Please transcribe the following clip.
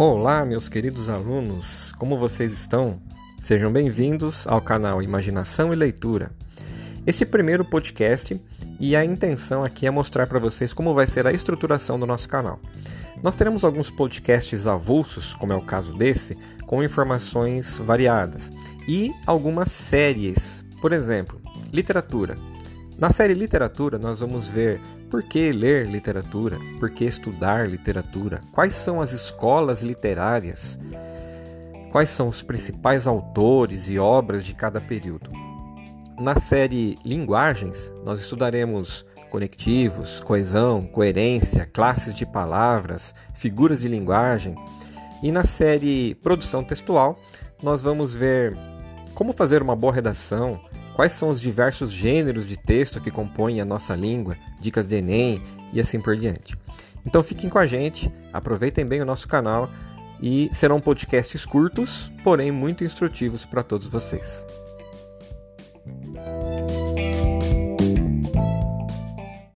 Olá, meus queridos alunos, como vocês estão? Sejam bem-vindos ao canal Imaginação e Leitura. Este primeiro podcast e a intenção aqui é mostrar para vocês como vai ser a estruturação do nosso canal. Nós teremos alguns podcasts avulsos, como é o caso desse, com informações variadas, e algumas séries, por exemplo, literatura. Na série Literatura, nós vamos ver por que ler literatura, por que estudar literatura, quais são as escolas literárias, quais são os principais autores e obras de cada período. Na série Linguagens, nós estudaremos conectivos, coesão, coerência, classes de palavras, figuras de linguagem. E na série Produção Textual, nós vamos ver como fazer uma boa redação, quais são os diversos gêneros de texto que compõem a nossa língua, dicas de Enem e assim por diante. Então fiquem com a gente, aproveitem bem o nosso canal e serão podcasts curtos, porém muito instrutivos para todos vocês.